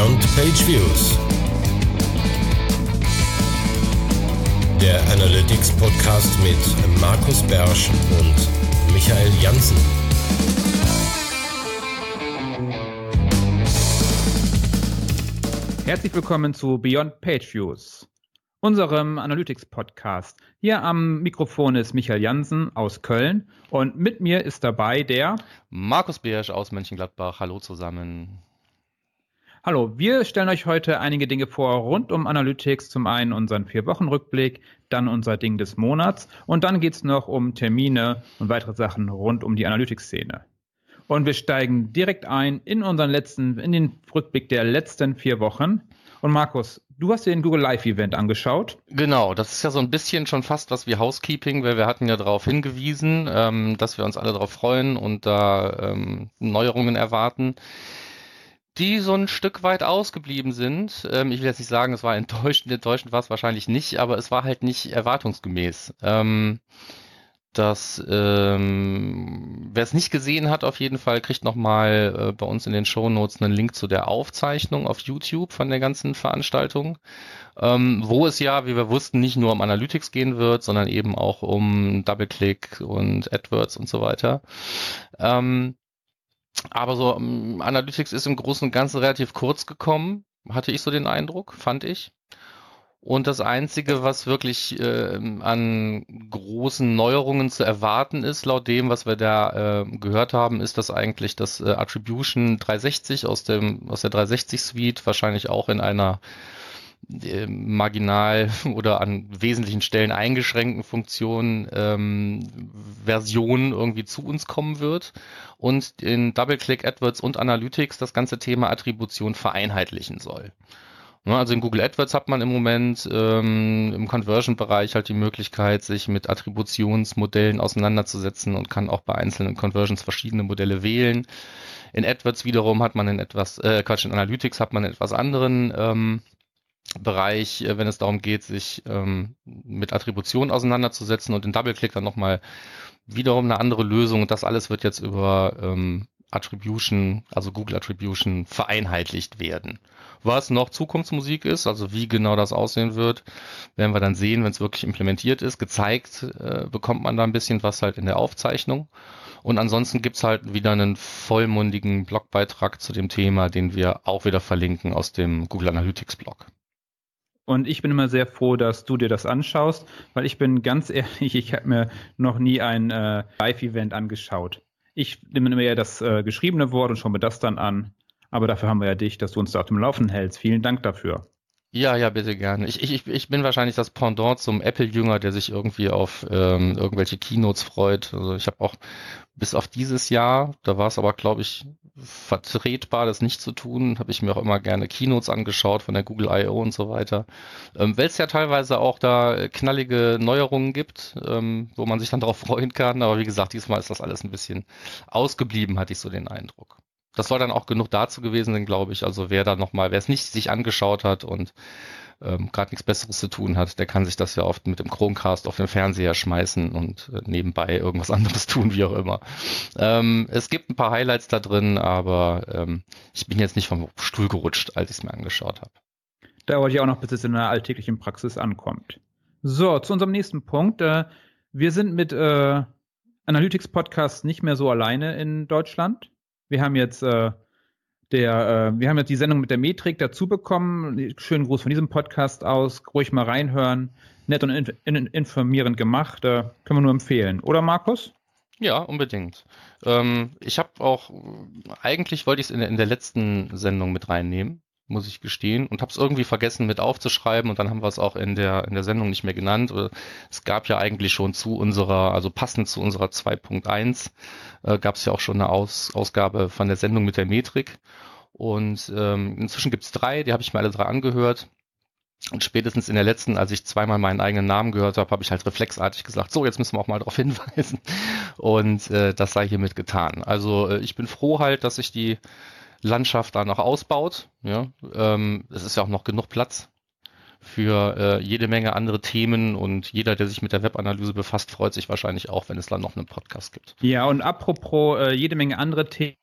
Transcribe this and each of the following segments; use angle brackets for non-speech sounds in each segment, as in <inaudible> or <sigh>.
Beyond Page Views. Der Analytics Podcast mit Markus Bersch und Michael Janssen. Herzlich willkommen zu Beyond Page Views, unserem Analytics Podcast. Hier am Mikrofon ist Michael Jansen aus Köln und mit mir ist dabei der Markus Beersch aus Mönchengladbach. Hallo zusammen. Hallo, wir stellen euch heute einige Dinge vor rund um Analytics. Zum einen unseren Vier-Wochen-Rückblick, dann unser Ding des Monats und dann geht es noch um Termine und weitere Sachen rund um die Analytics-Szene. Und wir steigen direkt ein in unseren letzten, in den Rückblick der letzten vier Wochen. Und Markus, du hast dir den Google Live Event angeschaut. Genau, das ist ja so ein bisschen schon fast was wie Housekeeping, weil wir hatten ja darauf hingewiesen, ähm, dass wir uns alle darauf freuen und da ähm, Neuerungen erwarten die so ein Stück weit ausgeblieben sind. Ähm, ich will jetzt nicht sagen, es war enttäuschend, enttäuschend war es wahrscheinlich nicht, aber es war halt nicht erwartungsgemäß. Ähm, das, ähm, wer es nicht gesehen hat, auf jeden Fall kriegt nochmal äh, bei uns in den Shownotes einen Link zu der Aufzeichnung auf YouTube von der ganzen Veranstaltung, ähm, wo es ja, wie wir wussten, nicht nur um Analytics gehen wird, sondern eben auch um Double-Click und AdWords und so weiter. Ähm, aber so um, ähm, Analytics ist im Großen und Ganzen relativ kurz gekommen, hatte ich so den Eindruck, fand ich. Und das Einzige, was wirklich äh, an großen Neuerungen zu erwarten ist, laut dem, was wir da äh, gehört haben, ist, dass eigentlich das äh, Attribution 360 aus, dem, aus der 360 Suite wahrscheinlich auch in einer äh, marginal <laughs> oder an wesentlichen Stellen eingeschränkten Funktionen ähm, Version irgendwie zu uns kommen wird und in DoubleClick AdWords und Analytics das ganze Thema Attribution vereinheitlichen soll. Ne, also in Google AdWords hat man im Moment ähm, im Conversion-Bereich halt die Möglichkeit, sich mit Attributionsmodellen auseinanderzusetzen und kann auch bei einzelnen Conversions verschiedene Modelle wählen. In AdWords wiederum hat man in etwas, äh, Quatsch, in Analytics hat man einen etwas anderen ähm, Bereich, äh, wenn es darum geht, sich ähm, mit Attribution auseinanderzusetzen und in DoubleClick dann nochmal wiederum eine andere Lösung. Und das alles wird jetzt über ähm, Attribution, also Google Attribution vereinheitlicht werden. Was noch Zukunftsmusik ist, also wie genau das aussehen wird, werden wir dann sehen, wenn es wirklich implementiert ist. Gezeigt äh, bekommt man da ein bisschen was halt in der Aufzeichnung. Und ansonsten gibt's halt wieder einen vollmundigen Blogbeitrag zu dem Thema, den wir auch wieder verlinken aus dem Google Analytics Blog. Und ich bin immer sehr froh, dass du dir das anschaust, weil ich bin ganz <laughs> ehrlich, ich habe mir noch nie ein äh, Live-Event angeschaut. Ich nehme immer eher das äh, geschriebene Wort und schaue mir das dann an. Aber dafür haben wir ja dich, dass du uns da auf dem Laufen hältst. Vielen Dank dafür. Ja, ja, bitte gerne. Ich, ich, ich bin wahrscheinlich das Pendant zum Apple-Jünger, der sich irgendwie auf ähm, irgendwelche Keynotes freut. Also ich habe auch bis auf dieses Jahr, da war es aber, glaube ich, vertretbar, das nicht zu tun, habe ich mir auch immer gerne Keynotes angeschaut von der Google I.O. und so weiter. Ähm, Weil es ja teilweise auch da knallige Neuerungen gibt, ähm, wo man sich dann darauf freuen kann. Aber wie gesagt, diesmal ist das alles ein bisschen ausgeblieben, hatte ich so den Eindruck das soll dann auch genug dazu gewesen sein, glaube ich. Also wer da nochmal, wer es nicht sich angeschaut hat und ähm, gerade nichts Besseres zu tun hat, der kann sich das ja oft mit dem Chromecast auf den Fernseher schmeißen und äh, nebenbei irgendwas <laughs> anderes tun, wie auch immer. Ähm, es gibt ein paar Highlights da drin, aber ähm, ich bin jetzt nicht vom Stuhl gerutscht, als ich es mir angeschaut habe. Dauert ja auch noch, bis es in der alltäglichen Praxis ankommt. So, zu unserem nächsten Punkt. Äh, wir sind mit äh, Analytics Podcast nicht mehr so alleine in Deutschland. Wir haben jetzt äh, der, äh, wir haben jetzt die Sendung mit der Metrik dazu bekommen. Schönen Gruß von diesem Podcast aus. Ruhig mal reinhören. Nett und in, in, informierend gemacht. Äh, können wir nur empfehlen. Oder Markus? Ja, unbedingt. Ähm, ich habe auch, eigentlich wollte ich es in, in der letzten Sendung mit reinnehmen muss ich gestehen, und habe es irgendwie vergessen mit aufzuschreiben und dann haben wir es auch in der in der Sendung nicht mehr genannt. Es gab ja eigentlich schon zu unserer, also passend zu unserer 2.1, äh, gab es ja auch schon eine Aus, Ausgabe von der Sendung mit der Metrik. Und ähm, inzwischen gibt's drei, die habe ich mir alle drei angehört. Und spätestens in der letzten, als ich zweimal meinen eigenen Namen gehört habe, habe ich halt reflexartig gesagt, so, jetzt müssen wir auch mal darauf <laughs> hinweisen. Und äh, das sei hiermit getan. Also äh, ich bin froh halt, dass ich die Landschaft da noch ausbaut. Ja, ähm, es ist ja auch noch genug Platz für äh, jede Menge andere Themen und jeder, der sich mit der Webanalyse befasst, freut sich wahrscheinlich auch, wenn es dann noch einen Podcast gibt. Ja, und apropos äh, jede Menge andere Themen.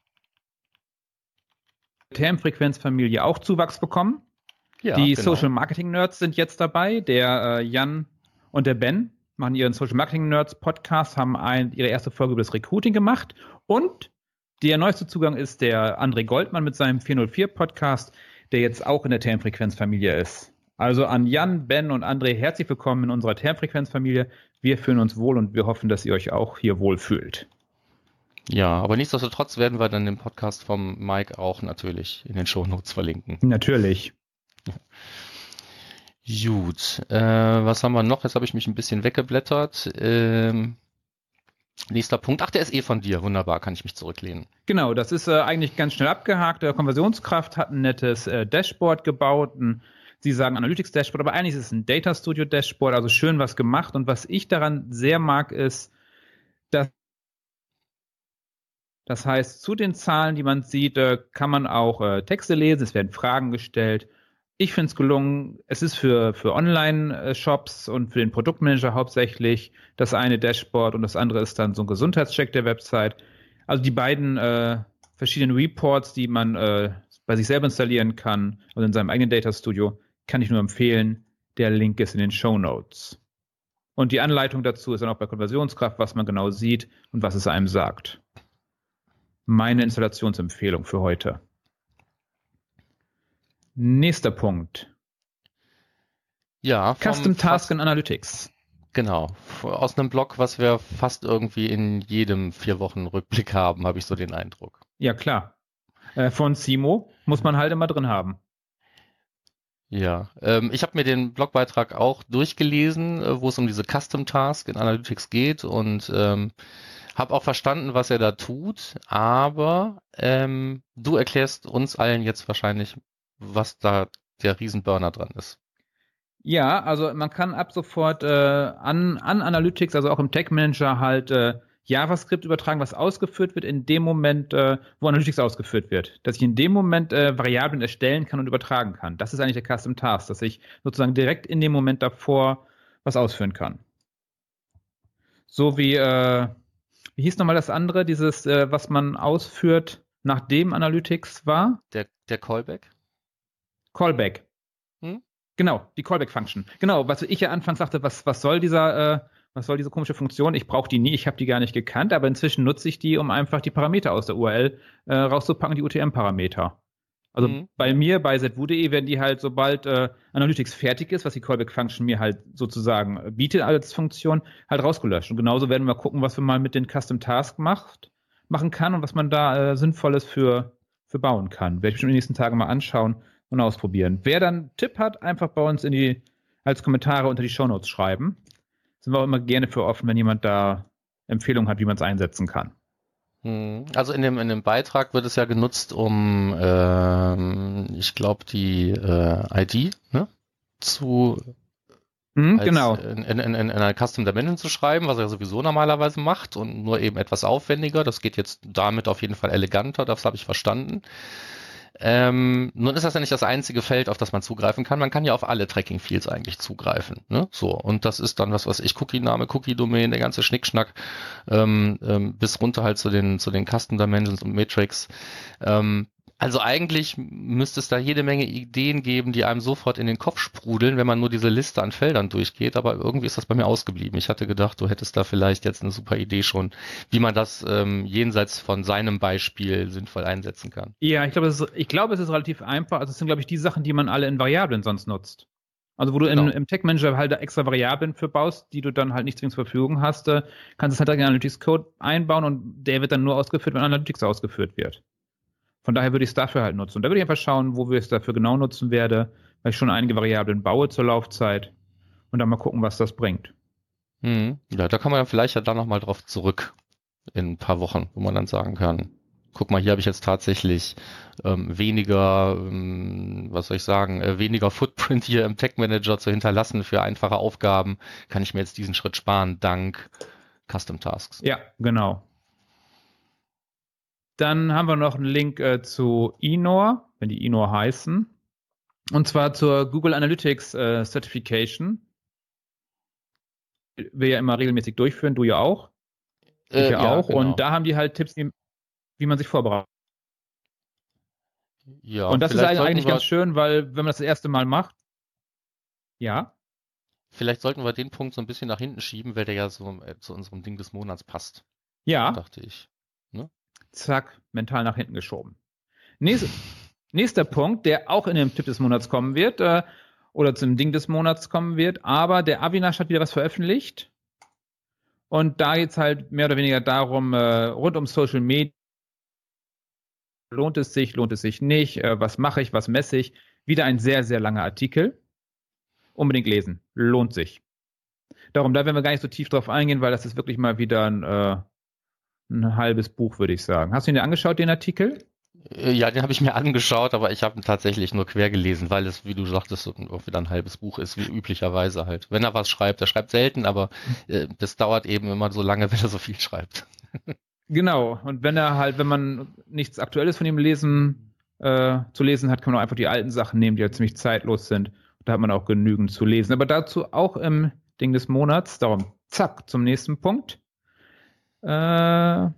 Termfrequenzfamilie auch Zuwachs bekommen. Ja, die genau. Social Marketing Nerds sind jetzt dabei. Der äh, Jan und der Ben machen ihren Social Marketing Nerds Podcast, haben ein, ihre erste Folge über das Recruiting gemacht. Und der neueste Zugang ist der André Goldmann mit seinem 404 Podcast, der jetzt auch in der Termfrequenzfamilie ist. Also an Jan, Ben und André herzlich willkommen in unserer Termfrequenzfamilie. Wir fühlen uns wohl und wir hoffen, dass ihr euch auch hier wohl fühlt. Ja, aber nichtsdestotrotz werden wir dann den Podcast vom Mike auch natürlich in den Show Notes verlinken. Natürlich. Gut, äh, was haben wir noch? Jetzt habe ich mich ein bisschen weggeblättert. Ähm, nächster Punkt. Ach, der ist eh von dir. Wunderbar, kann ich mich zurücklehnen. Genau, das ist äh, eigentlich ganz schnell abgehakt. Der Konversionskraft hat ein nettes äh, Dashboard gebaut, ein Sie sagen Analytics Dashboard, aber eigentlich ist es ein Data Studio Dashboard, also schön was gemacht. Und was ich daran sehr mag, ist, dass das heißt, zu den Zahlen, die man sieht, äh, kann man auch äh, Texte lesen, es werden Fragen gestellt. Ich finde es gelungen. Es ist für, für Online-Shops und für den Produktmanager hauptsächlich das eine Dashboard und das andere ist dann so ein Gesundheitscheck der Website. Also die beiden äh, verschiedenen Reports, die man äh, bei sich selber installieren kann und in seinem eigenen Data Studio, kann ich nur empfehlen. Der Link ist in den Show Notes. Und die Anleitung dazu ist dann auch bei Konversionskraft, was man genau sieht und was es einem sagt. Meine Installationsempfehlung für heute. Nächster Punkt. Ja. Custom Task in Analytics. Genau. Aus einem Blog, was wir fast irgendwie in jedem vier Wochen Rückblick haben, habe ich so den Eindruck. Ja, klar. Äh, von Simo muss man halt immer drin haben. Ja, ähm, ich habe mir den Blogbeitrag auch durchgelesen, äh, wo es um diese Custom Task in Analytics geht und ähm, habe auch verstanden, was er da tut, aber ähm, du erklärst uns allen jetzt wahrscheinlich, was da der Riesenburner dran ist. Ja, also man kann ab sofort äh, an, an Analytics, also auch im Tech Manager halt äh, JavaScript übertragen, was ausgeführt wird in dem Moment, äh, wo Analytics ausgeführt wird. Dass ich in dem Moment äh, Variablen erstellen kann und übertragen kann. Das ist eigentlich der Custom Task, dass ich sozusagen direkt in dem Moment davor was ausführen kann. So wie, äh, wie hieß nochmal das andere, dieses, äh, was man ausführt, nachdem Analytics war? Der, der Callback? Callback. Hm? Genau, die Callback-Function. Genau, was ich ja anfangs sagte, was, was soll dieser äh, was soll diese komische Funktion? Ich brauche die nie, ich habe die gar nicht gekannt, aber inzwischen nutze ich die, um einfach die Parameter aus der URL äh, rauszupacken, die UTM-Parameter. Also mhm. bei mir, bei ZWDE, werden die halt, sobald äh, Analytics fertig ist, was die Callback-Function mir halt sozusagen bietet als Funktion, halt rausgelöscht. Und genauso werden wir gucken, was wir mal mit den Custom Task macht, machen kann und was man da äh, Sinnvolles für, für bauen kann. Werde ich bestimmt in den nächsten Tagen mal anschauen und ausprobieren. Wer dann Tipp hat, einfach bei uns in die, als Kommentare unter die Shownotes schreiben sind wir auch immer gerne für offen, wenn jemand da Empfehlungen hat, wie man es einsetzen kann. Hm. Also in dem, in dem Beitrag wird es ja genutzt, um, ähm, ich glaube, die äh, ID ne, zu mhm, genau. in, in, in, in einer Custom Dimension zu schreiben, was er sowieso normalerweise macht und nur eben etwas aufwendiger. Das geht jetzt damit auf jeden Fall eleganter, das habe ich verstanden. Ähm, nun ist das ja nicht das einzige Feld, auf das man zugreifen kann. Man kann ja auf alle Tracking-Fields eigentlich zugreifen. Ne? So, und das ist dann was, was ich, Cookie-Name, Cookie-Domain, der ganze Schnickschnack, ähm, ähm, bis runter halt zu den, zu den Custom Dimensions und Matrix. Ähm, also eigentlich müsste es da jede Menge Ideen geben, die einem sofort in den Kopf sprudeln, wenn man nur diese Liste an Feldern durchgeht. Aber irgendwie ist das bei mir ausgeblieben. Ich hatte gedacht, du hättest da vielleicht jetzt eine super Idee schon, wie man das ähm, jenseits von seinem Beispiel sinnvoll einsetzen kann. Ja, ich glaube, es ist, ich glaube, es ist relativ einfach. Also es sind, glaube ich, die Sachen, die man alle in Variablen sonst nutzt. Also wo du genau. in, im Tech Manager halt extra Variablen für baust, die du dann halt nicht zwingend zur Verfügung hast, äh, kannst du es halt in Analytics Code einbauen und der wird dann nur ausgeführt, wenn Analytics ausgeführt wird. Von daher würde ich es dafür halt nutzen. Und da würde ich einfach schauen, wo wir es dafür genau nutzen werde, weil ich schon einige Variablen baue zur Laufzeit und dann mal gucken, was das bringt. Mhm. Ja, da kann man ja vielleicht ja dann nochmal drauf zurück in ein paar Wochen, wo man dann sagen kann, guck mal, hier habe ich jetzt tatsächlich ähm, weniger, ähm, was soll ich sagen, äh, weniger Footprint hier im Tech Manager zu hinterlassen für einfache Aufgaben, kann ich mir jetzt diesen Schritt sparen, dank Custom Tasks. Ja, genau. Dann haben wir noch einen Link äh, zu Enor, wenn die Enor heißen. Und zwar zur Google Analytics äh, Certification. Wir ja immer regelmäßig durchführen, du ja auch. Äh, ich ja, ja auch. Genau. Und da haben die halt Tipps, wie, man sich vorbereitet. Ja, und das ist eigentlich ganz schön, weil wenn man das, das erste Mal macht, ja. Vielleicht sollten wir den Punkt so ein bisschen nach hinten schieben, weil der ja so äh, zu unserem Ding des Monats passt. Ja. Dachte ich. Zack, mental nach hinten geschoben. Nächste, nächster Punkt, der auch in dem Tipp des Monats kommen wird, äh, oder zum Ding des Monats kommen wird, aber der Avinash hat wieder was veröffentlicht. Und da geht es halt mehr oder weniger darum, äh, rund um Social Media, lohnt es sich, lohnt es sich nicht, äh, was mache ich, was messe ich. Wieder ein sehr, sehr langer Artikel. Unbedingt lesen, lohnt sich. Darum, da werden wir gar nicht so tief drauf eingehen, weil das ist wirklich mal wieder ein, äh, ein halbes Buch, würde ich sagen. Hast du ihn dir angeschaut, den Artikel? Äh, ja, den habe ich mir angeschaut, aber ich habe ihn tatsächlich nur quer gelesen, weil es, wie du sagtest, auch wieder ein halbes Buch ist, wie üblicherweise halt. Wenn er was schreibt, er schreibt selten, aber äh, das dauert eben immer so lange, <laughs> wenn er so viel schreibt. genau, und wenn er halt, wenn man nichts Aktuelles von ihm lesen, äh, zu lesen hat, kann man auch einfach die alten Sachen nehmen, die halt ziemlich zeitlos sind. Da hat man auch genügend zu lesen. Aber dazu auch im Ding des Monats. Darum, zack, zum nächsten Punkt. Äh,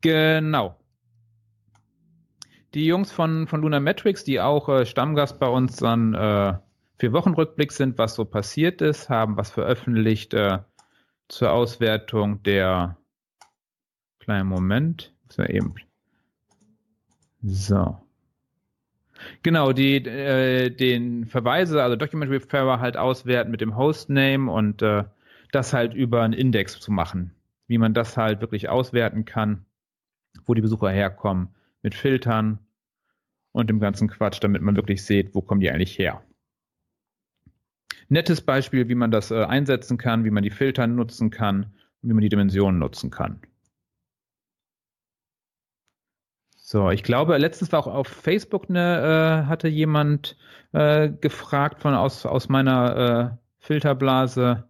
genau. Die Jungs von, von Luna Metrics, die auch äh, Stammgast bei uns dann äh, vier Wochen Rückblick sind, was so passiert ist, haben was veröffentlicht äh, zur Auswertung der kleinen Moment. Muss eben. So. Genau, die äh, den Verweise, also Document Referrer halt auswerten mit dem Hostname und äh, das halt über einen Index zu machen. Wie man das halt wirklich auswerten kann, wo die Besucher herkommen mit Filtern und dem ganzen Quatsch, damit man wirklich sieht, wo kommen die eigentlich her. Nettes Beispiel, wie man das äh, einsetzen kann, wie man die Filter nutzen kann und wie man die Dimensionen nutzen kann. So, ich glaube, letztens war auch auf Facebook eine, äh, hatte jemand äh, gefragt von aus, aus meiner äh, Filterblase,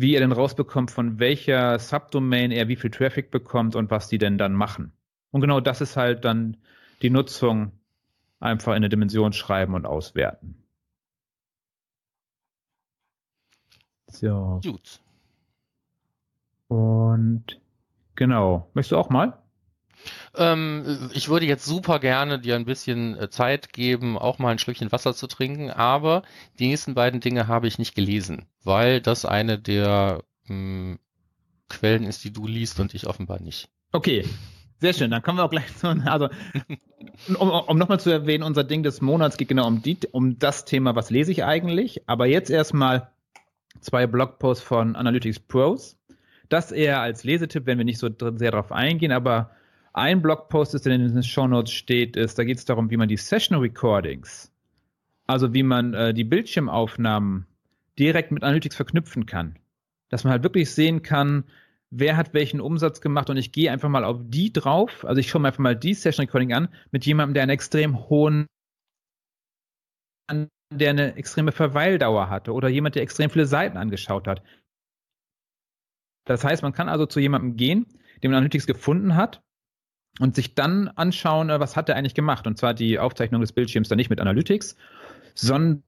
wie er denn rausbekommt, von welcher Subdomain er wie viel Traffic bekommt und was die denn dann machen. Und genau das ist halt dann die Nutzung einfach in eine Dimension schreiben und auswerten. So. Gut. Und genau. Möchtest du auch mal? Ähm, ich würde jetzt super gerne dir ein bisschen äh, Zeit geben, auch mal ein Schlückchen Wasser zu trinken, aber die nächsten beiden Dinge habe ich nicht gelesen, weil das eine der mh, hm, Quellen ist, die du liest und ich offenbar nicht. Okay, sehr schön, dann kommen wir auch gleich zu. Also, <laughs> um, um nochmal zu erwähnen, unser Ding des Monats geht genau um, die, um das Thema, was lese ich eigentlich. Aber jetzt erstmal zwei Blogposts von Analytics Pros. Das eher als Lesetipp, wenn wir nicht so sehr darauf eingehen, aber ein Blogpost, ist, der in den Show Notes steht, ist, da geht es darum, wie man die Session Recordings, also wie man äh, die Bildschirmaufnahmen direkt mit Analytics verknüpfen kann. Dass man halt wirklich sehen kann, wer hat welchen Umsatz gemacht und ich gehe einfach mal auf die drauf. Also ich schaue mir einfach mal die Session Recording an mit jemandem, der einen extrem hohen, der eine extreme Verweildauer hatte oder jemand, der extrem viele Seiten angeschaut hat. Das heißt, man kann also zu jemandem gehen, den man Analytics gefunden hat und sich dann anschauen, äh, was hat er eigentlich gemacht. Und zwar die Aufzeichnung des Bildschirms dann nicht mit Analytics, sondern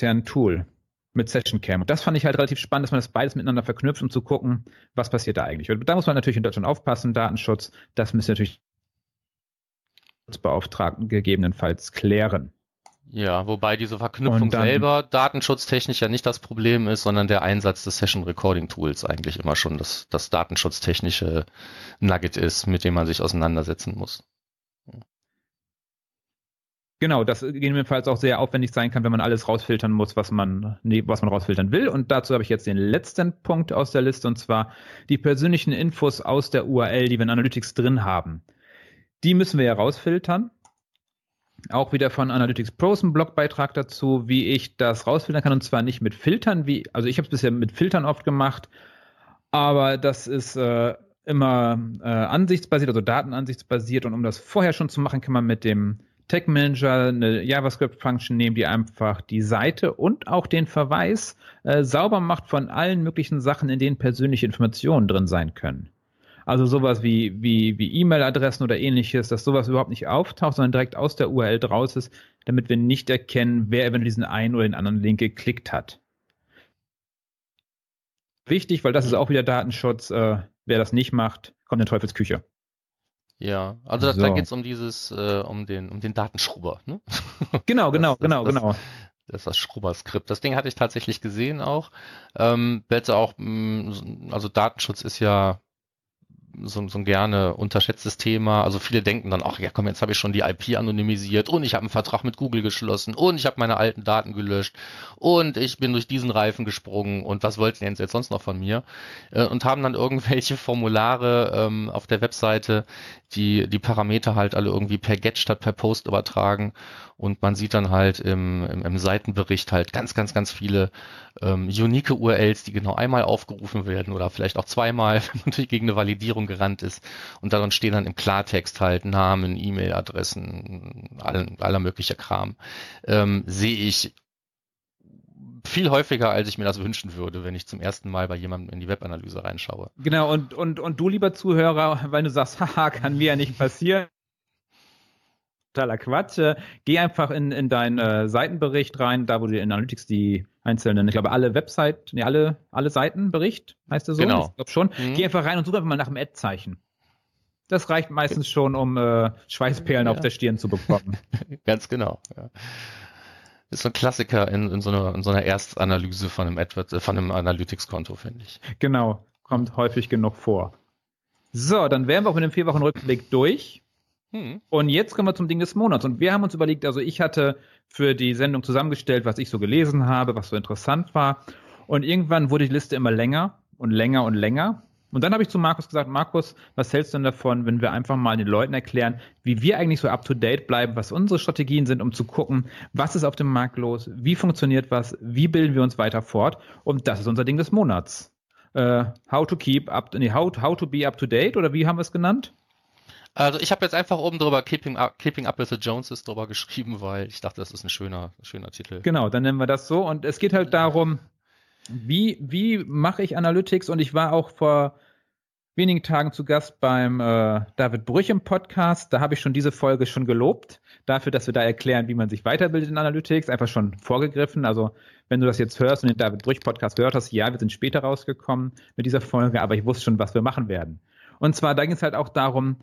ein Tool mit Session Cam. Und das fand ich halt relativ spannend, dass man das beides miteinander verknüpft, um zu gucken, was passiert da eigentlich. Und da muss man natürlich in Deutschland aufpassen, Datenschutz, das müssen natürlich Beauftragten gegebenenfalls klären. Ja, wobei diese Verknüpfung dann, selber datenschutztechnisch ja nicht das Problem ist, sondern der Einsatz des Session Recording Tools eigentlich immer schon das, das datenschutztechnische Nugget ist, mit dem man sich auseinandersetzen muss. Genau, das gegebenenfalls auch sehr aufwendig sein kann, wenn man alles rausfiltern muss, was man, nee, was man rausfiltern will. Und dazu habe ich jetzt den letzten Punkt aus der Liste, und zwar die persönlichen Infos aus der URL, die wir in Analytics drin haben. Die müssen wir ja rausfiltern. Auch wieder von Analytics Pros ein Blogbeitrag dazu, wie ich das rausfiltern kann. Und zwar nicht mit Filtern, wie, also ich habe es bisher mit Filtern oft gemacht, aber das ist äh, immer äh, ansichtsbasiert, also datenansichtsbasiert. Und um das vorher schon zu machen, kann man mit dem Tag Manager eine JavaScript-Function nehmen, die einfach die Seite und auch den Verweis äh, sauber macht von allen möglichen Sachen, in denen persönliche Informationen drin sein können. Also sowas wie, wie, wie E-Mail-Adressen oder ähnliches, dass sowas überhaupt nicht auftaucht, sondern direkt aus der URL draus ist, damit wir nicht erkennen, wer eventuell diesen einen oder den anderen Link geklickt hat. Wichtig, weil das ist auch wieder Datenschutz. Äh, wer das nicht macht, kommt in Teufelsküche. Ja, also so. da, geht es um dieses, äh, um den, um den Datenschrubber, ne? Genau, <laughs> genau, das, genau, das, genau. Das ist das Schrubber-Skript. Das Ding hatte ich tatsächlich gesehen auch. Ähm, auch, mm, also Datenschutz ist ja so, so ein gerne unterschätztes Thema. Also viele denken dann, ach ja komm, jetzt habe ich schon die IP anonymisiert und ich habe einen Vertrag mit Google geschlossen und ich habe meine alten Daten gelöscht und ich bin durch diesen Reifen gesprungen und was wollten jetzt, jetzt sonst noch von mir? Äh, und haben dann irgendwelche Formulare ähm, auf der Webseite, die die Parameter halt alle irgendwie per Get statt per Post übertragen und man sieht dann halt im, im, im Seitenbericht halt ganz, ganz, ganz viele ähm, unique URLs, die genau einmal aufgerufen werden oder vielleicht auch zweimal, <laughs> wenn man natürlich gegen eine Validierung gerannt ist. Und darin stehen dann im Klartext halt Namen, E-Mail-Adressen, aller, aller möglicher Kram. Ähm, sehe ich viel häufiger, als ich mir das wünschen würde, wenn ich zum ersten Mal bei jemandem in die Webanalyse reinschaue. Genau, und, und, und du, lieber Zuhörer, weil du sagst, <laughs> haha, kann mir ja nicht passieren. Totaler Quatsch. Äh, geh einfach in, in deinen äh, Seitenbericht rein, da wo du in Analytics die einzelnen, ich glaube, alle Webseiten, nee, alle, alle Seitenbericht, heißt der so? Genau. Ich glaube schon. Mhm. Geh einfach rein und such einfach mal nach dem Ad-Zeichen. Das reicht meistens schon, um äh, Schweißperlen ja. auf der Stirn zu bekommen. <laughs> Ganz genau. Ja ist so ein Klassiker in, in, so, einer, in so einer Erstanalyse von einem, Advert, äh, von einem Analytics-Konto, finde ich. Genau, kommt häufig genug vor. So, dann wären wir auch mit dem vier Wochen Rückblick durch. Hm. Und jetzt kommen wir zum Ding des Monats. Und wir haben uns überlegt, also ich hatte für die Sendung zusammengestellt, was ich so gelesen habe, was so interessant war. Und irgendwann wurde die Liste immer länger und länger und länger. Und dann habe ich zu Markus gesagt, Markus, was hältst du denn davon, wenn wir einfach mal den Leuten erklären, wie wir eigentlich so up-to-date bleiben, was unsere Strategien sind, um zu gucken, was ist auf dem Markt los, wie funktioniert was, wie bilden wir uns weiter fort. Und das ist unser Ding des Monats. Uh, how to keep up, nee, how, how to be up to date oder wie haben wir es genannt? Also ich habe jetzt einfach oben drüber Keeping Up, Keeping Up with the Joneses drüber geschrieben, weil ich dachte, das ist ein schöner, schöner Titel. Genau, dann nennen wir das so. Und es geht halt darum, wie, wie mache ich Analytics? Und ich war auch vor wenigen Tagen zu Gast beim äh, David Brüch im Podcast. Da habe ich schon diese Folge schon gelobt, dafür, dass wir da erklären, wie man sich weiterbildet in Analytics, einfach schon vorgegriffen. Also wenn du das jetzt hörst und den David Brüch Podcast gehört hast, ja, wir sind später rausgekommen mit dieser Folge, aber ich wusste schon, was wir machen werden. Und zwar, da ging es halt auch darum,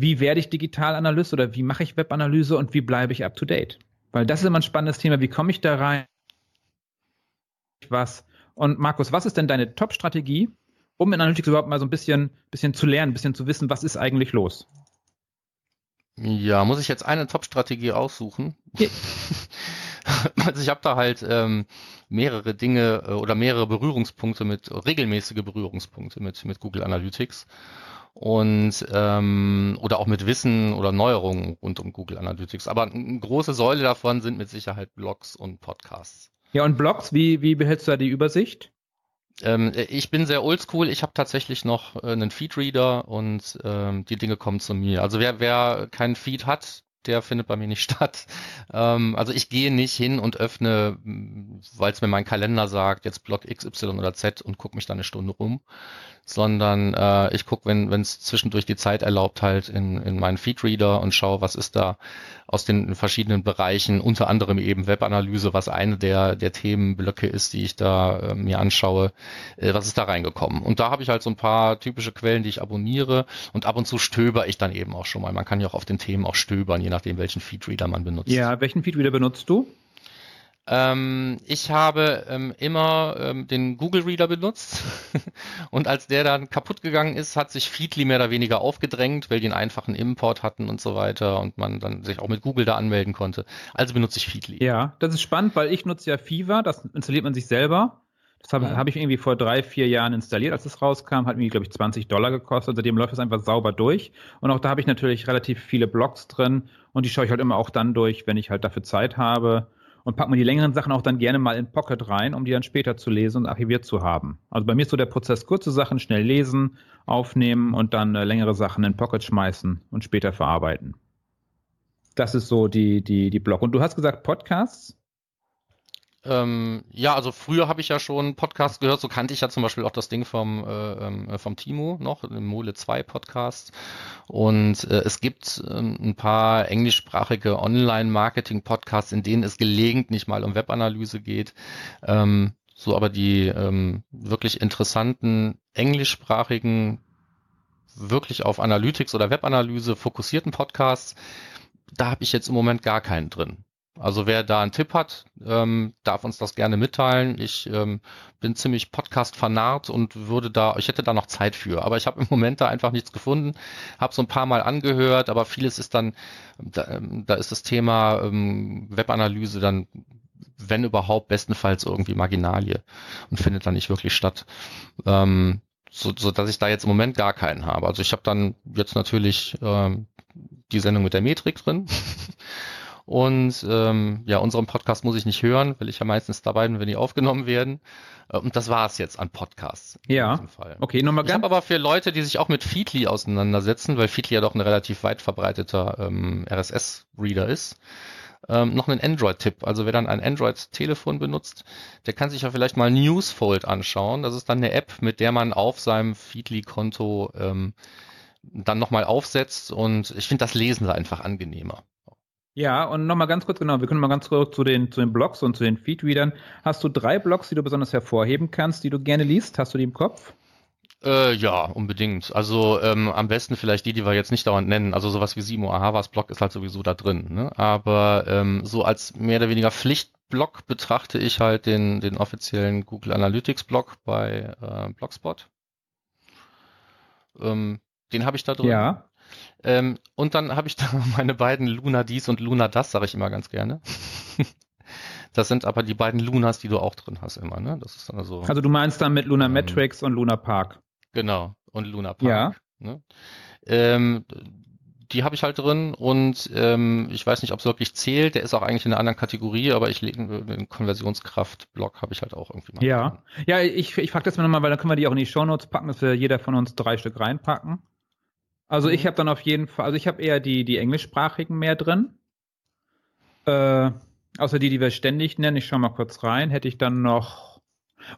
wie werde ich Digitalanalyst oder wie mache ich Webanalyse und wie bleibe ich up to date? Weil das ist immer ein spannendes Thema. Wie komme ich da rein? Was? Und Markus, was ist denn deine Top-Strategie, um in Analytics überhaupt mal so ein bisschen, bisschen zu lernen, ein bisschen zu wissen, was ist eigentlich los? Ja, muss ich jetzt eine Top-Strategie aussuchen? Ja. <laughs> also ich habe da halt ähm, mehrere Dinge äh, oder mehrere Berührungspunkte mit, regelmäßige Berührungspunkte mit, mit Google Analytics und ähm, oder auch mit Wissen oder Neuerungen rund um Google Analytics. Aber eine große Säule davon sind mit Sicherheit Blogs und Podcasts. Ja, und Blogs, wie, wie behältst du da die Übersicht? Ähm, ich bin sehr oldschool. Ich habe tatsächlich noch äh, einen Feedreader und ähm, die Dinge kommen zu mir. Also wer, wer keinen Feed hat, der findet bei mir nicht <laughs> statt. Ähm, also ich gehe nicht hin und öffne, weil es mir mein Kalender sagt, jetzt Blog X, Y oder Z und gucke mich da eine Stunde rum, sondern äh, ich gucke, wenn es zwischendurch die Zeit erlaubt, halt in, in meinen Feedreader und schaue, was ist da aus den verschiedenen Bereichen, unter anderem eben Webanalyse, was eine der, der Themenblöcke ist, die ich da äh, mir anschaue, äh, was ist da reingekommen. Und da habe ich halt so ein paar typische Quellen, die ich abonniere und ab und zu stöber ich dann eben auch schon mal. Man kann ja auch auf den Themen auch stöbern, je nachdem, welchen Feedreader man benutzt. Ja, welchen Feedreader benutzt du? Ähm, ich habe ähm, immer ähm, den Google Reader benutzt <laughs> und als der dann kaputt gegangen ist, hat sich Feedly mehr oder weniger aufgedrängt, weil die einen einfachen Import hatten und so weiter und man dann sich auch mit Google da anmelden konnte. Also benutze ich Feedly. Ja, das ist spannend, weil ich nutze ja Fever, das installiert man sich selber. Das habe ja. hab ich irgendwie vor drei, vier Jahren installiert, als es rauskam. Hat mir, glaube ich, 20 Dollar gekostet. Seitdem läuft es einfach sauber durch. Und auch da habe ich natürlich relativ viele Blogs drin. Und die schaue ich halt immer auch dann durch, wenn ich halt dafür Zeit habe und packt man die längeren Sachen auch dann gerne mal in Pocket rein, um die dann später zu lesen und archiviert zu haben. Also bei mir ist so der Prozess kurze Sachen schnell lesen, aufnehmen und dann äh, längere Sachen in Pocket schmeißen und später verarbeiten. Das ist so die, die, die Block. Und du hast gesagt Podcasts? Ähm, ja, also früher habe ich ja schon Podcasts gehört, so kannte ich ja zum Beispiel auch das Ding vom, äh, ähm, äh vom Timo noch, den Mole 2 Podcast. Und äh, es gibt äh, ein paar englischsprachige Online-Marketing-Podcasts, in denen es gelegentlich mal um Webanalyse geht. Ähm, so aber die ähm, wirklich interessanten englischsprachigen wirklich auf Analytics oder Webanalyse fokussierten Podcasts, da habe ich jetzt im Moment gar keinen drin. Also wer da einen Tipp hat, ähm, darf uns das gerne mitteilen. Ich ähm, bin ziemlich Podcast vernarrt und würde da, ich hätte da noch Zeit für, aber ich habe im Moment da einfach nichts gefunden. Habe so ein paar Mal angehört, aber vieles ist dann, da, ähm, da ist das Thema ähm, Webanalyse dann, wenn überhaupt, bestenfalls irgendwie Marginalie und findet dann nicht wirklich statt. Ähm, so, so dass ich da jetzt im Moment gar keinen habe. Also ich habe dann jetzt natürlich ähm, die Sendung mit der Metrik drin. <laughs> Und ähm, ja, unseren Podcast muss ich nicht hören, weil ich ja meistens dabei bin, wenn die aufgenommen werden. Äh, und das war es jetzt an Podcasts. Ja. Okay, nochmal ganz. Ich habe aber für Leute, die sich auch mit Feedly auseinandersetzen, weil Feedly ja doch ein relativ weit verbreiteter ähm, RSS-Reader ist, ähm, noch einen Android-Tipp. Also wer dann ein Android-Telefon benutzt, der kann sich ja vielleicht mal Newsfold anschauen. Das ist dann eine App, mit der man auf seinem Feedly-Konto ähm, dann nochmal aufsetzt und ich finde das Lesen da einfach angenehmer. Ja, und nochmal ganz kurz, genau, wir können mal ganz kurz zu den, zu den Blogs und zu den Feedreadern. Hast du drei Blogs, die du besonders hervorheben kannst, die du gerne liest? Hast du die im Kopf? Äh, ja, unbedingt. Also ähm, am besten vielleicht die, die wir jetzt nicht dauernd nennen. Also sowas wie Simo Ahavas Blog ist halt sowieso da drin. Ne? Aber ähm, so als mehr oder weniger Pflichtblog betrachte ich halt den, den offiziellen Google Analytics Blog bei äh, Blogspot. Ähm, den habe ich da drin. Ja. Ähm, und dann habe ich <laughs> da meine beiden Luna dies und Luna das, sage ich immer ganz gerne. <laughs> das sind aber die beiden Lunas, die du auch drin hast immer, ne? Das ist also. Also du meinst dann mit Luna ähm, Matrix und Luna Park. Genau, und Luna Park. Ja. Ne? Ähm, die habe ich halt drin und ähm, ich weiß nicht, ob es wirklich zählt. Der ist auch eigentlich in einer anderen Kategorie, aber ich lege den Konversionskraft-Block habe ich halt auch irgendwie mal. Ja, drin. ja, ich, ich frage das mal nochmal, weil dann können wir die auch in die Shownotes packen, dass wir jeder von uns drei Stück reinpacken. Also mhm. ich habe dann auf jeden Fall, also ich habe eher die, die englischsprachigen mehr drin. Äh, außer die, die wir ständig nennen. Ich schaue mal kurz rein. Hätte ich dann noch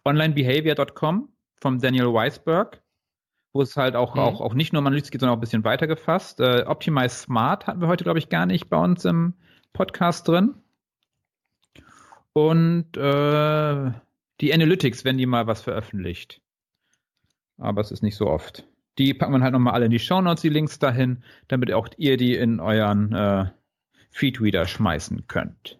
onlinebehavior.com vom Daniel Weisberg, wo es halt auch, mhm. auch, auch nicht nur um Analytics geht, sondern auch ein bisschen weiter gefasst. Äh, Optimize Smart hatten wir heute, glaube ich, gar nicht bei uns im Podcast drin. Und äh, die Analytics, wenn die mal was veröffentlicht. Aber es ist nicht so oft. Die packen wir halt nochmal alle in die Shownotes, die Links dahin, damit auch ihr die in euren äh, Feedreader schmeißen könnt.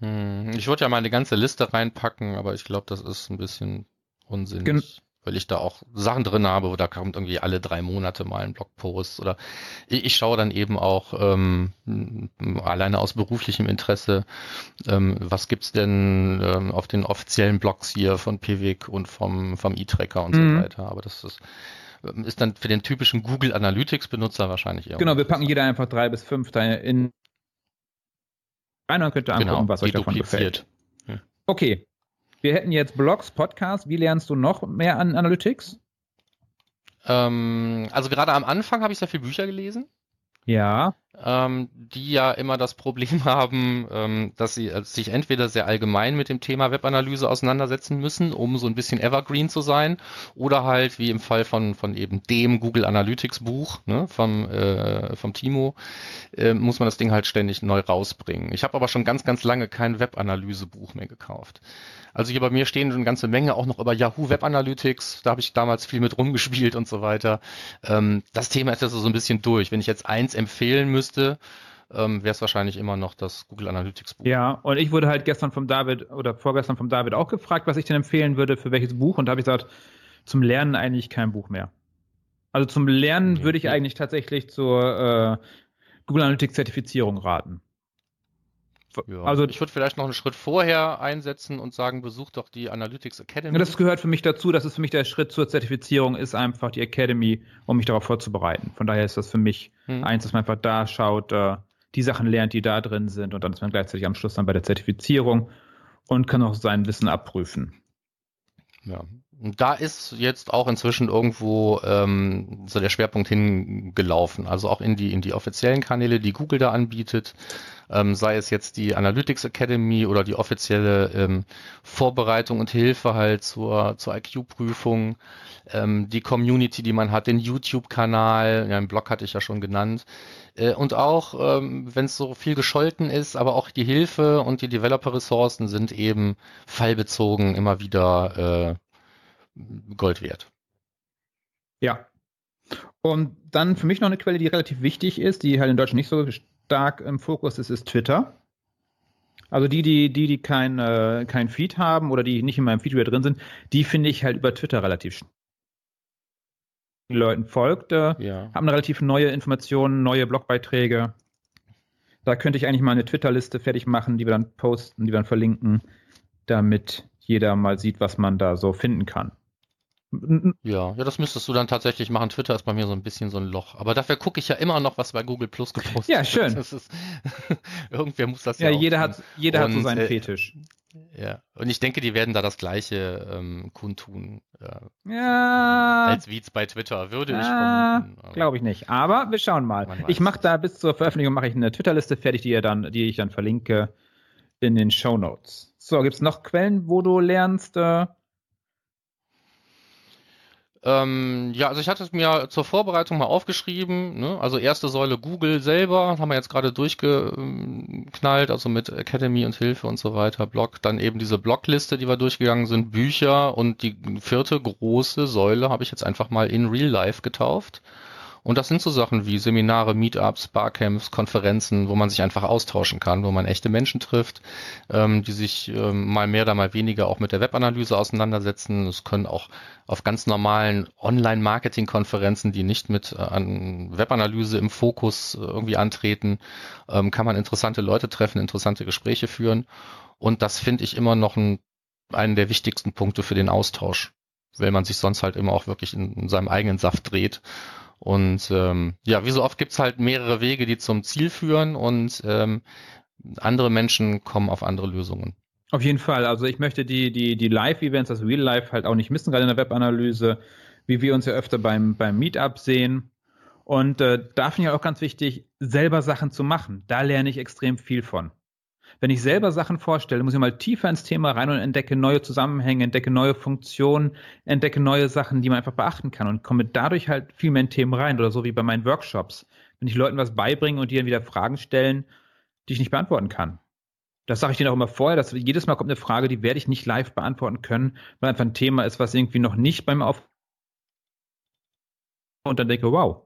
Hm, ich würde ja mal eine ganze Liste reinpacken, aber ich glaube, das ist ein bisschen unsinnig. Gen weil ich da auch Sachen drin habe, wo da kommt irgendwie alle drei Monate mal ein Blogpost oder ich, ich schaue dann eben auch ähm, alleine aus beruflichem Interesse, ähm, was gibt's denn ähm, auf den offiziellen Blogs hier von Pivik und vom, vom E-Tracker und mhm. so weiter. Aber das ist ist dann für den typischen Google Analytics Benutzer wahrscheinlich eher. Genau, wir packen jeder einfach drei bis fünf da in rein und könnt ihr angucken, genau, was euch davon gefällt. Hm. Okay. Wir hätten jetzt Blogs, Podcasts. Wie lernst du noch mehr an Analytics? Ähm, also gerade am Anfang habe ich sehr viele Bücher gelesen. Ja. Ähm, die ja immer das Problem <laughs> haben, ähm, dass sie äh, sich entweder sehr allgemein mit dem Thema Webanalyse auseinandersetzen müssen, um so ein bisschen evergreen zu sein, oder halt wie im Fall von, von eben dem Google Analytics Buch ne, vom, äh, vom Timo, äh, muss man das Ding halt ständig neu rausbringen. Ich habe aber schon ganz, ganz lange kein Webanalyse-Buch mehr gekauft. Also hier bei mir stehen eine ganze Menge auch noch über Yahoo Web Analytics. Da habe ich damals viel mit rumgespielt und so weiter. Ähm, das Thema ist also so ein bisschen durch. Wenn ich jetzt eins empfehlen müsste, ähm, wäre es wahrscheinlich immer noch das Google Analytics Buch. Ja, und ich wurde halt gestern vom David oder vorgestern vom David auch gefragt, was ich denn empfehlen würde für welches Buch. Und da habe ich gesagt, zum Lernen eigentlich kein Buch mehr. Also zum Lernen okay. würde ich eigentlich tatsächlich zur äh, Google Analytics Zertifizierung raten. Ja. Also ich würde vielleicht noch einen Schritt vorher einsetzen und sagen, besuch doch die Analytics Academy. Das gehört für mich dazu. Das ist für mich der Schritt zur Zertifizierung, ist einfach die Academy, um mich darauf vorzubereiten. Von daher ist das für mich hm. eins, dass man einfach da schaut, äh, die Sachen lernt, die da drin sind und dann ist man gleichzeitig am Schluss dann bei der Zertifizierung und kann auch sein Wissen abprüfen. Ja, da ist jetzt auch inzwischen irgendwo ähm, so der Schwerpunkt hingelaufen. Also auch in die in die offiziellen Kanäle, die Google da anbietet. Ähm, sei es jetzt die Analytics Academy oder die offizielle ähm, Vorbereitung und Hilfe halt zur, zur IQ-Prüfung, ähm, die Community, die man hat, den YouTube-Kanal, ja, einen Blog hatte ich ja schon genannt, äh, und auch, ähm, wenn es so viel gescholten ist, aber auch die Hilfe und die Developer-Ressourcen sind eben fallbezogen immer wieder äh, Gold wert. Ja, Und dann für mich noch eine Quelle, die relativ wichtig ist, die halt in Deutschland nicht so stark im Fokus ist, ist Twitter. Also die, die, die, die kein, äh, kein Feed haben oder die nicht in meinem Feed wieder drin sind, die finde ich halt über Twitter relativ die Leuten folgt, äh, ja. haben relativ neue Informationen, neue Blogbeiträge. Da könnte ich eigentlich mal eine Twitter-Liste fertig machen, die wir dann posten, die wir dann verlinken, damit jeder mal sieht, was man da so finden kann. Ja, ja, das müsstest du dann tatsächlich machen. Twitter ist bei mir so ein bisschen so ein Loch. Aber dafür gucke ich ja immer noch, was bei Google Plus gepostet wird. Ja, schön. Ist, <laughs> irgendwer muss das ja. Ja, jeder hat, jeder und, hat so seinen äh, Fetisch. Ja, und ich denke, die werden da das gleiche ähm, kundtun. Äh, ja. Als wie bei Twitter, würde ich ja, vermuten. Glaube ich nicht. Aber wir schauen mal. Ich mache da bis zur Veröffentlichung mache ich eine Twitter-Liste fertig, die, ihr dann, die ich dann verlinke in den Show Notes. So, gibt es noch Quellen, wo du lernst? Äh, ähm, ja, also ich hatte es mir zur Vorbereitung mal aufgeschrieben. Ne? Also erste Säule Google selber, haben wir jetzt gerade durchgeknallt, also mit Academy und Hilfe und so weiter, Blog. Dann eben diese Blogliste, die wir durchgegangen sind, Bücher und die vierte große Säule habe ich jetzt einfach mal in Real Life getauft. Und das sind so Sachen wie Seminare, Meetups, Barcamps, Konferenzen, wo man sich einfach austauschen kann, wo man echte Menschen trifft, ähm, die sich ähm, mal mehr oder mal weniger auch mit der Webanalyse auseinandersetzen. Es können auch auf ganz normalen Online-Marketing-Konferenzen, die nicht mit äh, an Webanalyse im Fokus äh, irgendwie antreten, ähm, kann man interessante Leute treffen, interessante Gespräche führen. Und das finde ich immer noch ein, einen der wichtigsten Punkte für den Austausch, weil man sich sonst halt immer auch wirklich in, in seinem eigenen Saft dreht und ähm, ja, wie so oft gibt's halt mehrere Wege, die zum Ziel führen und ähm, andere Menschen kommen auf andere Lösungen. Auf jeden Fall. Also ich möchte die, die, die Live-Events, das Real Life halt auch nicht missen, gerade in der Webanalyse, wie wir uns ja öfter beim, beim Meetup sehen. Und äh, da finde ich auch ganz wichtig, selber Sachen zu machen. Da lerne ich extrem viel von. Wenn ich selber Sachen vorstelle, muss ich mal tiefer ins Thema rein und entdecke neue Zusammenhänge, entdecke neue Funktionen, entdecke neue Sachen, die man einfach beachten kann und komme dadurch halt viel mehr in Themen rein oder so wie bei meinen Workshops. Wenn ich Leuten was beibringe und die dann wieder Fragen stellen, die ich nicht beantworten kann. Das sage ich denen auch immer vorher, dass jedes Mal kommt eine Frage, die werde ich nicht live beantworten können, weil einfach ein Thema ist, was irgendwie noch nicht beim Auf und dann denke, wow,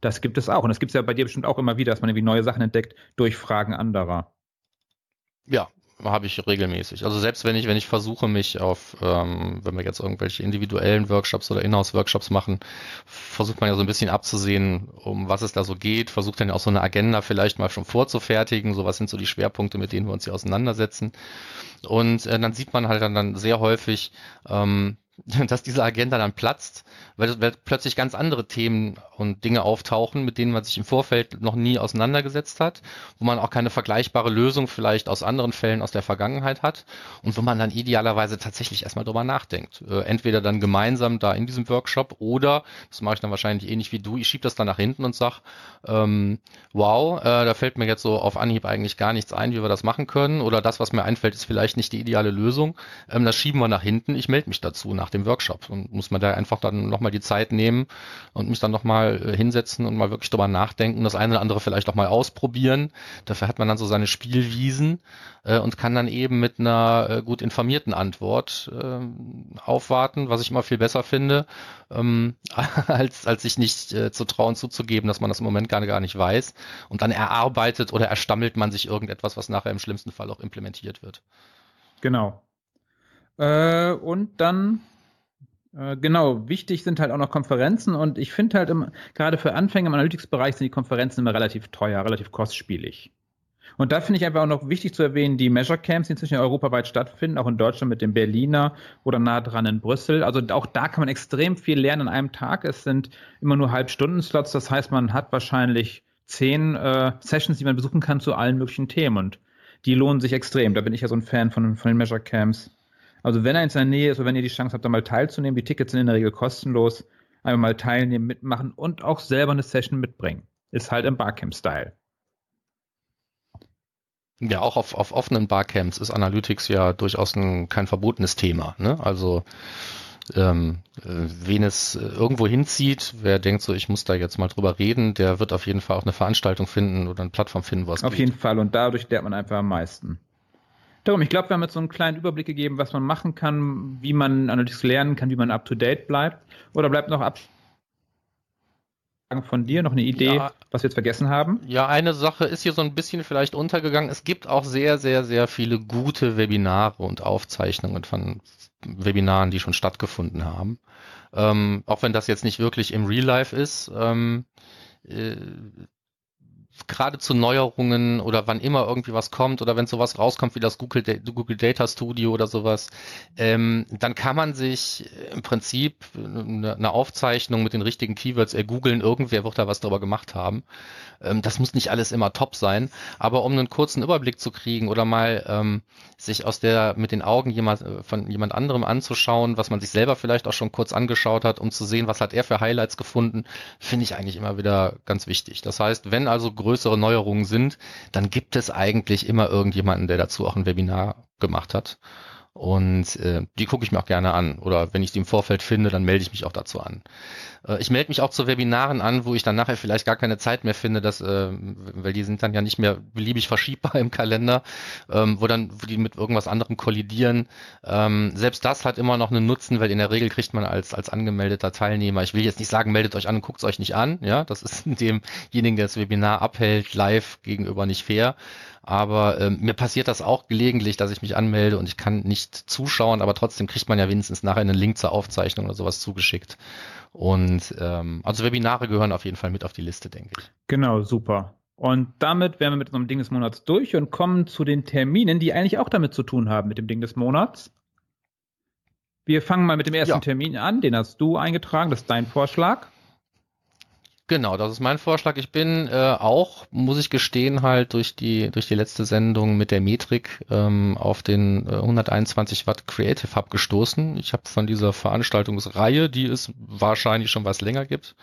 das gibt es auch. Und das gibt es ja bei dir bestimmt auch immer wieder, dass man irgendwie neue Sachen entdeckt durch Fragen anderer. Ja, habe ich regelmäßig. Also selbst wenn ich, wenn ich versuche, mich auf, ähm, wenn wir jetzt irgendwelche individuellen Workshops oder Inhouse-Workshops machen, versucht man ja so ein bisschen abzusehen, um was es da so geht, versucht dann auch so eine Agenda vielleicht mal schon vorzufertigen, so was sind so die Schwerpunkte, mit denen wir uns hier auseinandersetzen. Und äh, dann sieht man halt dann, dann sehr häufig, ähm, <laughs> dass diese Agenda dann platzt, weil, weil plötzlich ganz andere Themen und Dinge auftauchen, mit denen man sich im Vorfeld noch nie auseinandergesetzt hat, wo man auch keine vergleichbare Lösung vielleicht aus anderen Fällen aus der Vergangenheit hat und wo man dann idealerweise tatsächlich erstmal drüber nachdenkt. Äh, entweder dann gemeinsam da in diesem Workshop oder, das mache ich dann wahrscheinlich ähnlich wie du, ich schiebe das dann nach hinten und sag, ähm, wow, äh, da fällt mir jetzt so auf Anhieb eigentlich gar nichts ein, wie wir das machen können oder das, was mir einfällt, ist vielleicht nicht die ideale Lösung. Ähm, das schieben wir nach hinten, ich melde mich dazu nach dem Workshop und muss man da einfach dann nochmal die Zeit nehmen und mich dann nochmal äh, hinsetzen und mal wirklich drüber nachdenken, das eine oder andere vielleicht auch mal ausprobieren. Dafür hat man dann so seine Spielwiesen äh, und kann dann eben mit einer äh, gut informierten Antwort äh, aufwarten, was ich immer viel besser finde, ähm, <laughs> als, als sich nicht äh, zu trauen zuzugeben, dass man das im Moment gar, gar nicht weiß. Und dann erarbeitet oder erstammelt man sich irgendetwas, was nachher im schlimmsten Fall auch implementiert wird. Genau. Äh, und dann genau, wichtig sind halt auch noch Konferenzen und ich finde halt im, gerade für Anfänger im Analytics-Bereich sind die Konferenzen immer relativ teuer, relativ kostspielig. Und da finde ich einfach auch noch wichtig zu erwähnen, die Measure Camps, die inzwischen europaweit stattfinden, auch in Deutschland mit dem Berliner oder nah dran in Brüssel. Also auch da kann man extrem viel lernen an einem Tag. Es sind immer nur Halbstunden-Slots, das heißt, man hat wahrscheinlich zehn äh, Sessions, die man besuchen kann zu allen möglichen Themen und die lohnen sich extrem. Da bin ich ja so ein Fan von, von den Measure Camps. Also wenn er in seiner Nähe ist oder wenn ihr die Chance habt, da mal teilzunehmen, die Tickets sind in der Regel kostenlos, einfach mal teilnehmen, mitmachen und auch selber eine Session mitbringen. Ist halt im Barcamp-Style. Ja, auch auf, auf offenen Barcamps ist Analytics ja durchaus ein, kein verbotenes Thema. Ne? Also ähm, wen es irgendwo hinzieht, wer denkt so, ich muss da jetzt mal drüber reden, der wird auf jeden Fall auch eine Veranstaltung finden oder eine Plattform finden, wo es Auf geht. jeden Fall und dadurch lernt man einfach am meisten. Darum, ich glaube, wir haben jetzt so einen kleinen Überblick gegeben, was man machen kann, wie man Analytics lernen kann, wie man up to date bleibt. Oder bleibt noch ab von dir? Noch eine Idee, ja, was wir jetzt vergessen haben? Ja, eine Sache ist hier so ein bisschen vielleicht untergegangen. Es gibt auch sehr, sehr, sehr viele gute Webinare und Aufzeichnungen von Webinaren, die schon stattgefunden haben. Ähm, auch wenn das jetzt nicht wirklich im Real Life ist. Ähm, äh, gerade zu Neuerungen oder wann immer irgendwie was kommt oder wenn sowas rauskommt wie das Google, Google Data Studio oder sowas, ähm, dann kann man sich im Prinzip eine, Aufzeichnung mit den richtigen Keywords ergoogeln. Irgendwer wird da was drüber gemacht haben. Ähm, das muss nicht alles immer top sein, aber um einen kurzen Überblick zu kriegen oder mal ähm, sich aus der mit den Augen jemand, äh, von jemand anderem anzuschauen, was man sich selber vielleicht auch schon kurz angeschaut hat, um zu sehen, was hat er für Highlights gefunden, finde ich eigentlich immer wieder ganz wichtig. Das heißt, wenn also größere Neuerungen sind, dann gibt es eigentlich immer irgendjemanden, der dazu auch ein Webinar gemacht hat. Und äh, die gucke ich mir auch gerne an. Oder wenn ich die im Vorfeld finde, dann melde ich mich auch dazu an. Äh, ich melde mich auch zu Webinaren an, wo ich dann nachher vielleicht gar keine Zeit mehr finde, dass, äh, weil die sind dann ja nicht mehr beliebig verschiebbar im Kalender, ähm, wo dann wo die mit irgendwas anderem kollidieren. Ähm, selbst das hat immer noch einen Nutzen, weil in der Regel kriegt man als, als angemeldeter Teilnehmer, ich will jetzt nicht sagen, meldet euch an und guckt es euch nicht an. Ja, das ist <laughs> demjenigen, der das Webinar abhält, live gegenüber nicht fair. Aber ähm, mir passiert das auch gelegentlich, dass ich mich anmelde und ich kann nicht zuschauen, aber trotzdem kriegt man ja wenigstens nachher einen Link zur Aufzeichnung oder sowas zugeschickt. Und ähm, also Webinare gehören auf jeden Fall mit auf die Liste, denke ich. Genau, super. Und damit wären wir mit unserem Ding des Monats durch und kommen zu den Terminen, die eigentlich auch damit zu tun haben mit dem Ding des Monats. Wir fangen mal mit dem ersten ja. Termin an, den hast du eingetragen, das ist dein Vorschlag. Genau, das ist mein Vorschlag. Ich bin äh, auch, muss ich gestehen, halt durch die durch die letzte Sendung mit der Metrik ähm, auf den äh, 121 Watt Creative Hub gestoßen. Ich habe von dieser Veranstaltungsreihe, die es wahrscheinlich schon was länger gibt,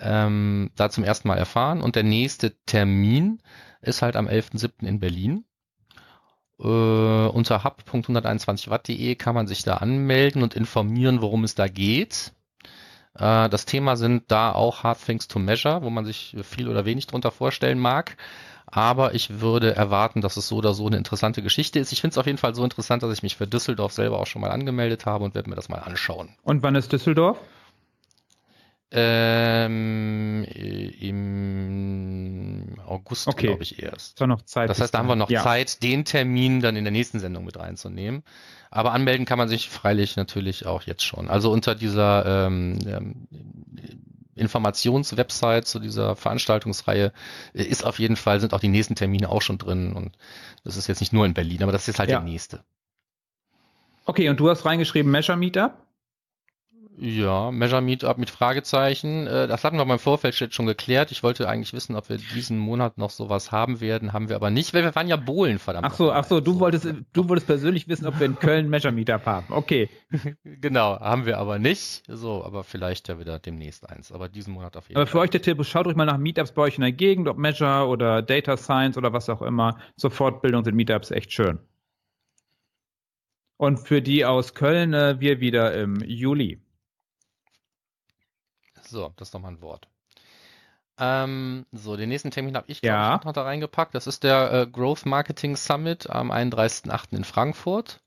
ähm, da zum ersten Mal erfahren. Und der nächste Termin ist halt am 11.07. in Berlin. Äh, unter hub.121watt.de kann man sich da anmelden und informieren, worum es da geht. Äh, das Thema sind da auch Hard Things to Measure, wo man sich viel oder wenig drunter vorstellen mag. Aber ich würde erwarten, dass es so oder so eine interessante Geschichte ist. Ich finde es auf jeden Fall so interessant, dass ich mich für Düsseldorf selber auch schon mal angemeldet habe und werde mir das mal anschauen. Und wann ist Düsseldorf? Ähm, Im August, okay. glaube ich, erst. So noch Zeit. Das heißt, da haben wir noch ja. Zeit, den Termin dann in der nächsten Sendung mit reinzunehmen. Aber anmelden kann man sich freilich natürlich auch jetzt schon. Also unter dieser ähm, ähm, Informationswebsite zu dieser Veranstaltungsreihe äh, ist auf jeden Fall, sind auch die nächsten Termine auch schon drin. Und das ist jetzt nicht nur in Berlin, aber das ist halt ja. der nächste. Okay, und du hast reingeschrieben Measure Meetup? Ja, Measure Meetup mit Fragezeichen. Äh, das hatten wir beim Vorfeld schon geklärt. Ich wollte eigentlich wissen, ob wir diesen Monat noch sowas haben werden. Haben wir aber nicht, weil wir waren ja Bohlen, verdammt. Ach so, ach so, du wolltest, du wolltest persönlich wissen, ob wir in Köln Measure Meetup haben. Okay. <laughs> genau, haben wir aber nicht. So, aber vielleicht ja wieder demnächst eins. Aber diesen Monat auf jeden Fall. Aber für euch der Tipp, schaut euch mal nach Meetups bei euch in der Gegend, ob Measure oder Data Science oder was auch immer. Zur Fortbildung sind Meetups echt schön. Und für die aus Köln, äh, wir wieder im Juli. So, das ist nochmal ein Wort. Ähm, so, den nächsten Termin habe ich, ja. ich noch da reingepackt. Das ist der äh, Growth Marketing Summit am 31.08. in Frankfurt.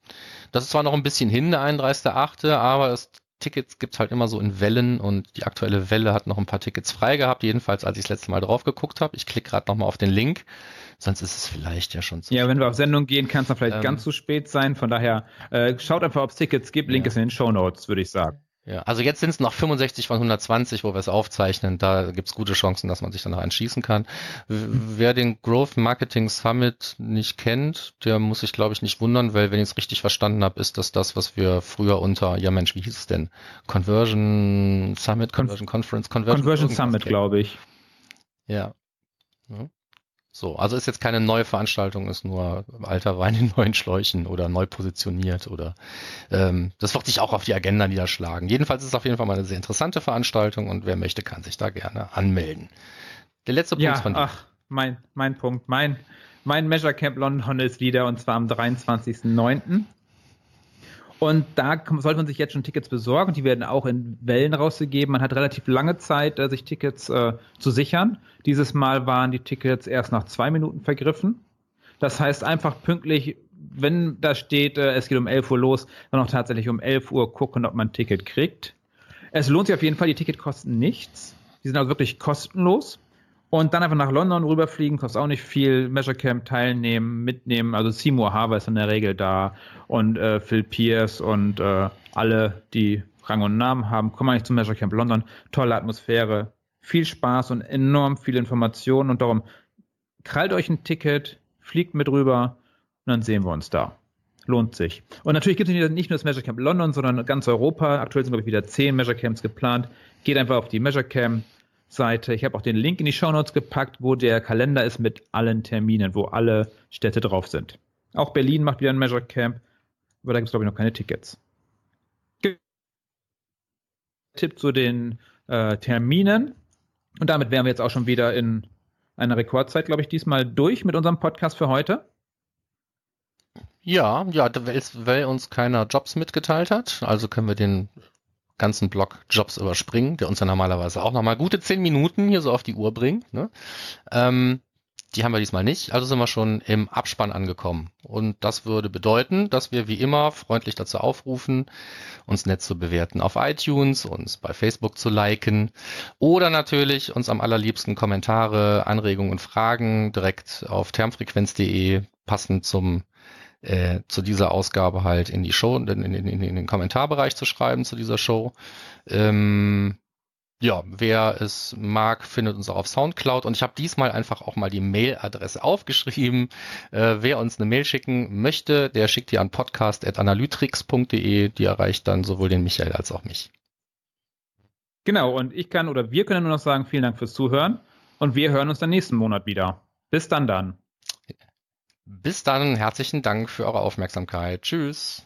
Das ist zwar noch ein bisschen hin, der 31.08., aber das Tickets gibt es halt immer so in Wellen und die aktuelle Welle hat noch ein paar Tickets frei gehabt, jedenfalls als ich das letzte Mal drauf geguckt habe. Ich klicke gerade nochmal auf den Link, sonst ist es vielleicht ja schon zu Ja, spät. wenn wir auf Sendung gehen, kann es dann vielleicht ähm, ganz zu spät sein. Von daher äh, schaut einfach, ob es Tickets gibt. Link ja. ist in den Show Notes, würde ich sagen. Ja, also jetzt sind es noch 65 von 120, wo wir es aufzeichnen. Da gibt es gute Chancen, dass man sich danach entschießen kann. Wer den Growth Marketing Summit nicht kennt, der muss sich, glaube ich, nicht wundern, weil, wenn ich es richtig verstanden habe, ist das das, was wir früher unter, ja Mensch, wie hieß es denn? Conversion Summit, Conversion Conference, Conversion, Conversion Summit, glaube ich. Ja. ja. So, also ist jetzt keine neue Veranstaltung, ist nur alter Wein in neuen Schläuchen oder neu positioniert oder ähm, das wird sich auch auf die Agenda niederschlagen. Jedenfalls ist es auf jeden Fall mal eine sehr interessante Veranstaltung und wer möchte, kann sich da gerne anmelden. Der letzte Punkt ja, von dir. Ach, mein, mein Punkt, mein, mein Measure Camp London ist wieder und zwar am 23.09. Und da sollte man sich jetzt schon Tickets besorgen. Die werden auch in Wellen rausgegeben. Man hat relativ lange Zeit, äh, sich Tickets äh, zu sichern. Dieses Mal waren die Tickets erst nach zwei Minuten vergriffen. Das heißt einfach pünktlich, wenn da steht, äh, es geht um 11 Uhr los, dann auch tatsächlich um 11 Uhr gucken, ob man ein Ticket kriegt. Es lohnt sich auf jeden Fall, die Ticket kosten nichts. Die sind also wirklich kostenlos. Und dann einfach nach London rüberfliegen, kostet auch nicht viel. Measure Camp teilnehmen, mitnehmen. Also Seymour Harbour ist in der Regel da und äh, Phil Pierce und äh, alle, die Rang und Namen haben, kommen eigentlich zum Measure Camp London. Tolle Atmosphäre, viel Spaß und enorm viel Informationen. Und darum krallt euch ein Ticket, fliegt mit rüber und dann sehen wir uns da. Lohnt sich. Und natürlich gibt es nicht nur das Measure Camp London, sondern ganz Europa. Aktuell sind, glaube ich, wieder zehn Measure Camps geplant. Geht einfach auf die Measure Camp Seite. Ich habe auch den Link in die Show Notes gepackt, wo der Kalender ist mit allen Terminen, wo alle Städte drauf sind. Auch Berlin macht wieder ein Measure Camp, aber da gibt es, glaube ich, noch keine Tickets. Tipp zu den äh, Terminen. Und damit wären wir jetzt auch schon wieder in einer Rekordzeit, glaube ich, diesmal durch mit unserem Podcast für heute. Ja, ja, weil uns keiner Jobs mitgeteilt hat, also können wir den ganzen Block Jobs überspringen, der uns ja normalerweise auch nochmal gute zehn Minuten hier so auf die Uhr bringt. Ne? Ähm, die haben wir diesmal nicht, also sind wir schon im Abspann angekommen. Und das würde bedeuten, dass wir wie immer freundlich dazu aufrufen, uns nett zu bewerten auf iTunes, uns bei Facebook zu liken oder natürlich uns am allerliebsten Kommentare, Anregungen und Fragen direkt auf termfrequenz.de passend zum äh, zu dieser Ausgabe halt in die Show, in, in, in, in den Kommentarbereich zu schreiben zu dieser Show. Ähm, ja, wer es mag, findet uns auch auf Soundcloud und ich habe diesmal einfach auch mal die Mailadresse aufgeschrieben. Äh, wer uns eine Mail schicken möchte, der schickt die an podcast.analytrix.de. Die erreicht dann sowohl den Michael als auch mich. Genau, und ich kann oder wir können nur noch sagen, vielen Dank fürs Zuhören und wir hören uns dann nächsten Monat wieder. Bis dann dann. Bis dann, herzlichen Dank für eure Aufmerksamkeit. Tschüss.